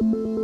Y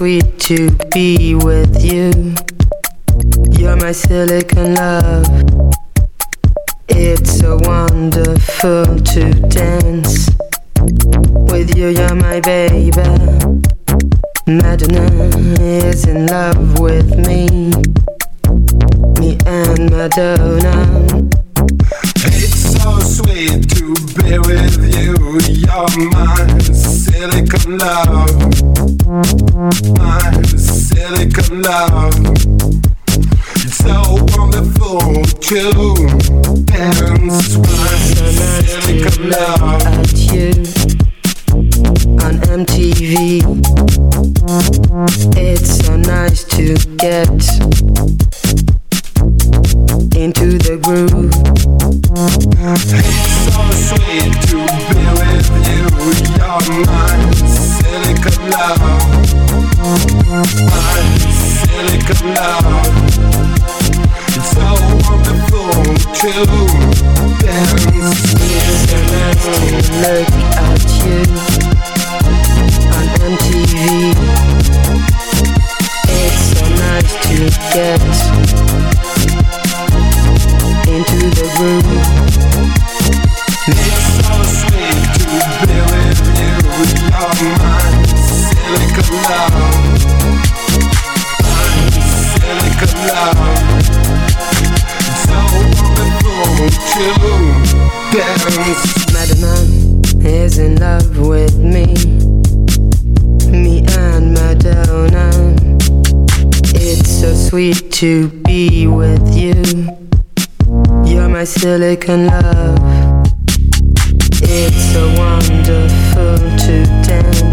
sweet to be with you. You're my silicon love. It's so wonderful to dance with you. You're my baby. Madonna is in love with me. Me and Madonna. It's so sweet to be with you, you're my silicon love, my silicon love. It's so wonderful to dance, my silicon love. At you on MTV, it's so nice to get into the groove. It's so sweet to be with you, you're my silicon love, my silicon love. It's so wonderful to dance with and look at you on MTV. It's so nice to get into the room. It's so sweet to be with you in all my silicon love. Silicon love. So wonderful to dance. Madonna is in love with me. Me and Madonna. It's so sweet to be with you my silicon love. It's so wonderful to dance.